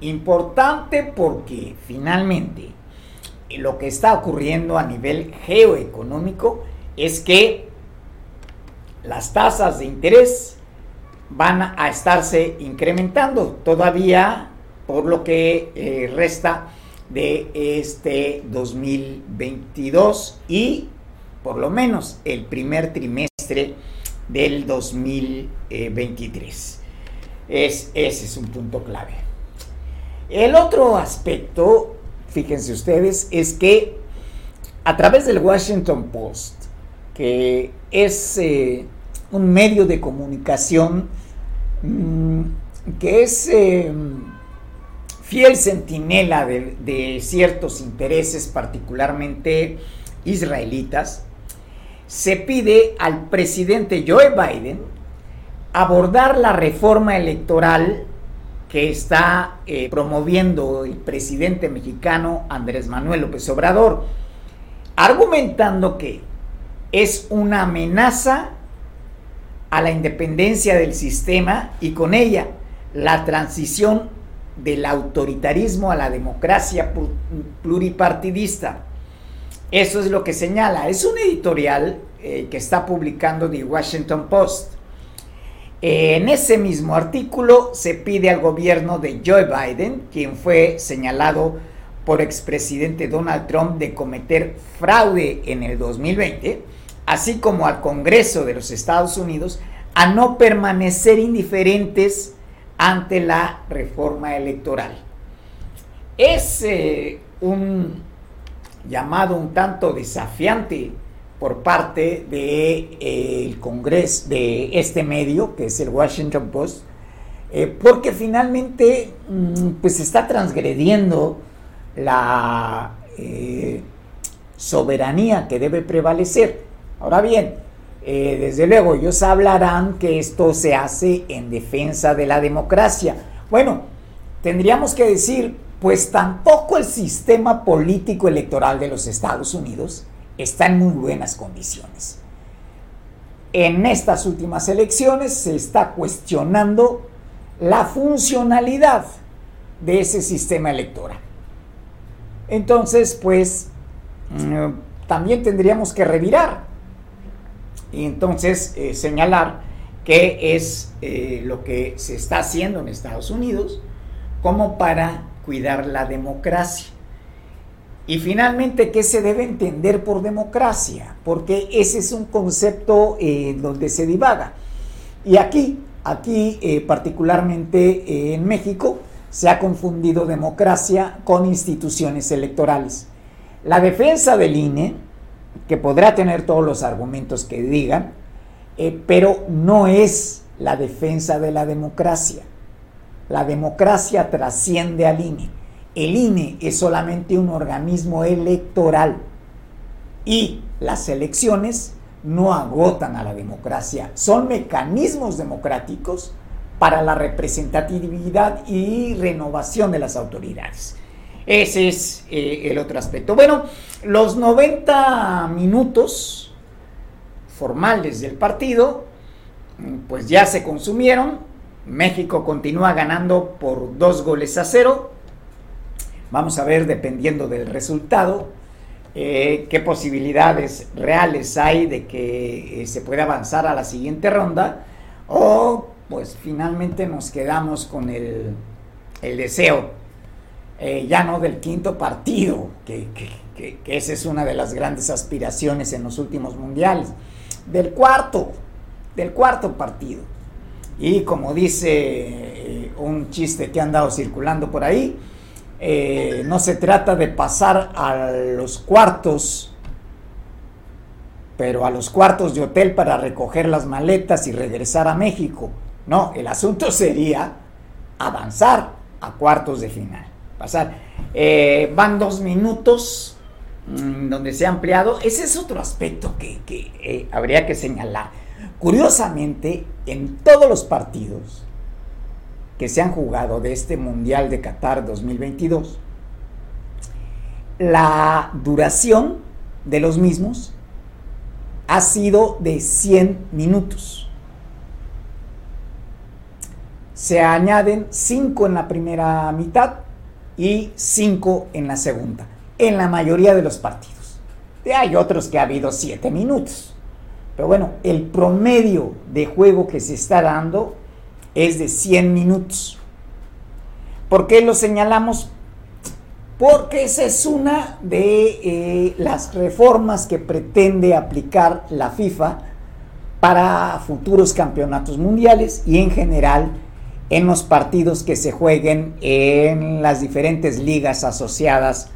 Importante porque finalmente lo que está ocurriendo a nivel geoeconómico es que las tasas de interés van a estarse incrementando todavía por lo que eh, resta de este 2022 y por lo menos el primer trimestre del 2023. Es, ese es un punto clave. El otro aspecto, fíjense ustedes, es que a través del Washington Post, que es eh, un medio de comunicación mm, que es eh, fiel centinela de, ciertos intereses, particularmente israelitas, se pide al presidente Joe Biden abordar la reforma electoral que está eh, promoviendo el presidente mexicano Andrés Manuel López Obrador, argumentando que es una amenaza a la independencia del sistema y con ella la transición del autoritarismo a la democracia pluripartidista. Eso es lo que señala. Es un editorial eh, que está publicando The Washington Post. en ese mismo artículo se pide al gobierno de Joe Biden, quien fue señalado por expresidente Donald Trump de cometer fraude en el 2020, así como al Congreso de los Estados Unidos, a no permanecer indiferentes ante la reforma electoral. Es eh, un llamado un tanto desafiante por parte del de, eh, Congreso, de este medio, que es el Washington Post, eh, porque finalmente mm, pues está transgrediendo la soberanía que debe prevalecer. Ahora bien, eh, desde luego, ellos hablarán que esto se hace en defensa de la democracia. Bueno, tendríamos que decir, pues tampoco el sistema político electoral de los Estados Unidos está en muy buenas condiciones. En estas últimas elecciones se está cuestionando la funcionalidad de ese sistema electoral. Entonces, pues, mm, también tendríamos que revirar y entonces eh, señalar qué es eh, lo que se está haciendo en Estados Unidos como para cuidar la democracia. Y finalmente, ¿qué se debe entender por democracia? Porque ese es un concepto eh, donde se divaga. Y aquí, aquí particularmente en México, se ha confundido democracia con instituciones electorales. La defensa del INE que podrá tener todos los argumentos que digan, eh, pero no es la defensa de la democracia. La democracia trasciende al INE. El INE es solamente un organismo electoral y las elecciones no agotan a la democracia, son mecanismos democráticos para la representatividad y renovación de las autoridades. Ese es eh, el otro aspecto. Bueno, los 90 minutos formales del partido, pues ya se consumieron. México continúa ganando por dos goles a cero. Vamos a ver, dependiendo del resultado, eh, qué posibilidades reales hay de que eh, se pueda avanzar a la siguiente ronda. O pues finalmente nos quedamos con el, el deseo eh, ya no del quinto partido, que, esa es una de las grandes aspiraciones en los últimos mundiales, del cuarto, del cuarto partido. Y como dice eh, un chiste que ha andado circulando por ahí, eh, no se trata de pasar a los cuartos, pero a los cuartos de hotel para recoger las maletas y regresar a México. No, el asunto sería avanzar a cuartos de final pasar. Eh, van dos minutos mm, donde se ha ampliado. Ese es otro aspecto que, eh, habría que señalar. Curiosamente, en todos los partidos que se han jugado de este Mundial de Qatar 2022, la duración de los mismos ha sido de 100 minutos. Se añaden 5 en la primera mitad y 5 en la segunda, en la mayoría de los partidos. Hay otros que ha habido 7 minutos. Pero bueno, el promedio de juego que se está dando es de 100 minutos. ¿Por qué lo señalamos? Porque esa es una de eh, las reformas que pretende aplicar la FIFA para futuros campeonatos mundiales y en general en los partidos que se jueguen en las diferentes ligas asociadas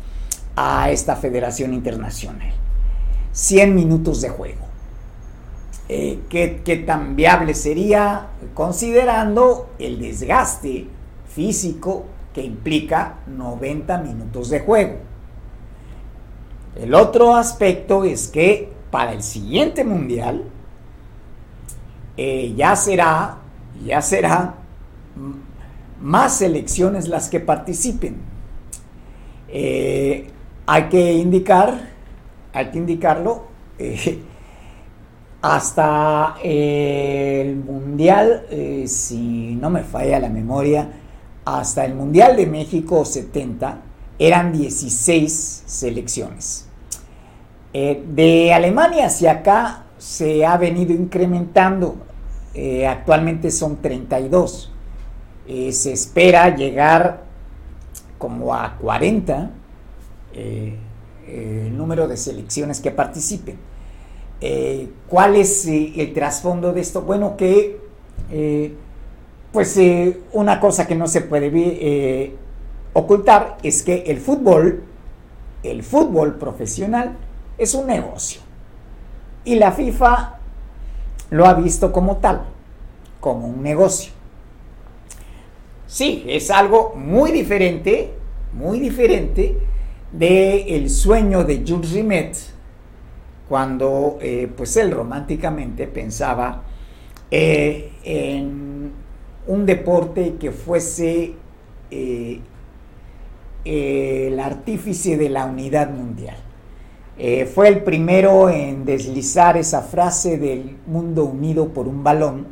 a esta federación internacional. 100 minutos de juego. Eh, ¿qué, tan viable sería considerando el desgaste físico que implica 90 minutos de juego? El otro aspecto es que para el siguiente mundial eh, ya será, ya será más selecciones las que participen. Eh, hay que indicar, hay que indicarlo, eh, hasta el Mundial, eh, si no me falla la memoria, hasta el Mundial de México 70 eran 16 selecciones. de Alemania hacia acá se ha venido incrementando, actualmente son 32. Eh, se espera llegar como a 40 eh, eh, el número de selecciones que participen. ¿Cuál es el trasfondo de esto? Bueno, que pues una cosa que no se puede ocultar es que el fútbol, el fútbol profesional, es un negocio. Y la FIFA lo ha visto como tal, como un negocio. Sí, es algo muy diferente, muy diferente de el sueño de Jules Rimet cuando eh, pues él románticamente pensaba eh, en un deporte que fuese eh, el artífice de la unidad mundial. fue el primero en deslizar esa frase del mundo unido por un balón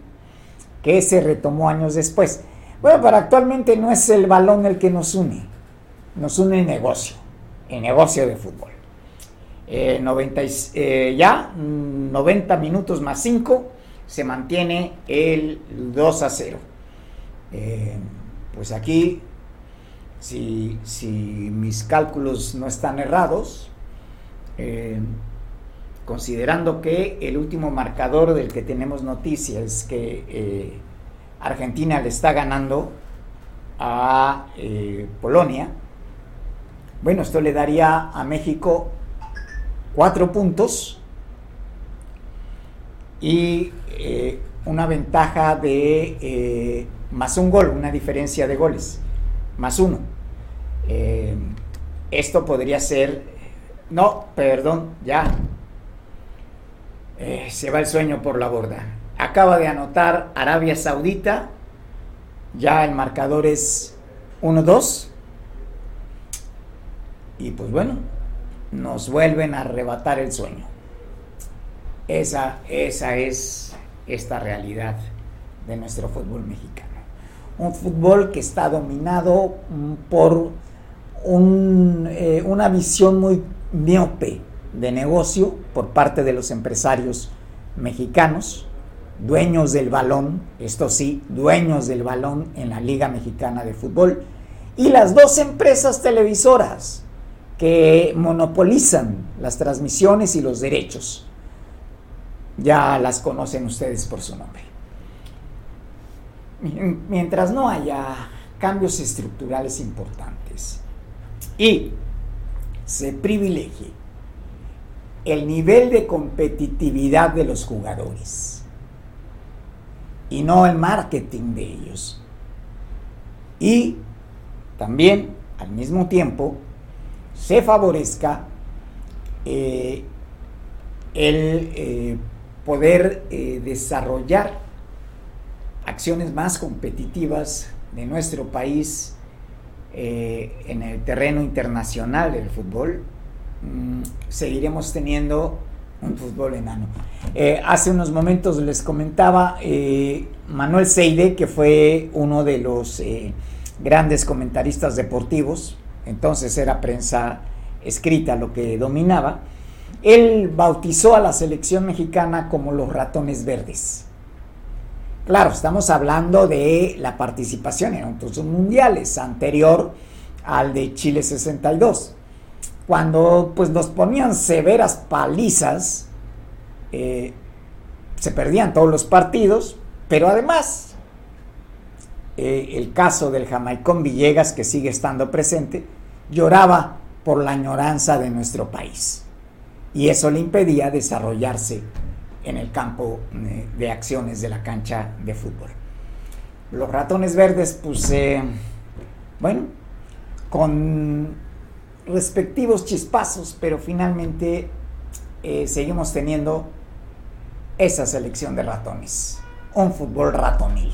que se retomó años después. Bueno, pero actualmente no es el balón el que nos une, nos une el negocio, el negocio de fútbol. 90, eh, eh, ya 90 minutos más 5 se mantiene el 2 a 0. Eh, pues aquí, si, si, mis cálculos no están errados, considerando que el último marcador del que tenemos noticias es que Argentina le está ganando a Polonia. Bueno, esto le daría a México cuatro puntos y eh, una ventaja de eh, más un gol, una diferencia de goles, más uno. esto podría ser, no, perdón, ya, se va el sueño por la borda. Acaba de anotar Arabia Saudita. Ya el marcador es 1-2. Y pues bueno, nos vuelven a arrebatar el sueño. Esa, esa es esta realidad de nuestro fútbol mexicano. Un fútbol que está dominado por eh, una visión muy miope de negocio por parte de los empresarios mexicanos dueños del balón, esto sí, dueños del balón en la Liga Mexicana de Fútbol, y las dos empresas televisoras que monopolizan las transmisiones y los derechos. Ya las conocen ustedes por su nombre. Mientras no haya cambios estructurales importantes y se privilegie el nivel de competitividad de los jugadores, y no el marketing de ellos. Y también, al mismo tiempo, se favorezca eh, el eh, poder eh, desarrollar acciones más competitivas de nuestro país en el terreno internacional del fútbol, mm, seguiremos teniendo un fútbol enano. Hace unos momentos les comentaba Manuel Seide, que fue uno de los grandes comentaristas deportivos, entonces era prensa escrita lo que dominaba, él bautizó a la selección mexicana como los ratones verdes. Claro, estamos hablando de la participación en otros mundiales anterior al de Chile 62, cuando pues nos ponían severas palizas, eh, se perdían todos los partidos, pero además eh, el caso del jamaicón Villegas, que sigue estando presente, lloraba por la añoranza de nuestro país. Y eso le impedía desarrollarse en el campo eh, de acciones de la cancha de fútbol. Los ratones verdes, pues, eh, bueno, con respectivos chispazos, pero finalmente eh, seguimos teniendo esa selección de ratones, un fútbol ratonil.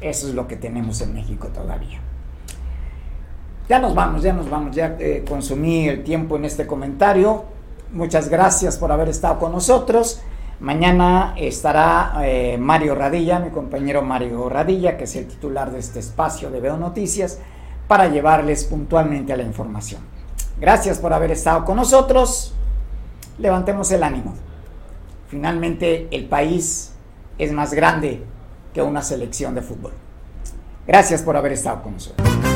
Eso es lo que tenemos en México todavía. Ya nos vamos, ya nos vamos, ya eh, consumí el tiempo en este comentario. Muchas gracias por haber estado con nosotros. Mañana estará eh, Mario Radilla, mi compañero Mario Radilla, que es el titular de este espacio de Veo Noticias, para llevarles puntualmente a la información. Gracias por haber estado con nosotros. Levantemos el ánimo. Finalmente el país es más grande que una selección de fútbol. Gracias por haber estado con nosotros.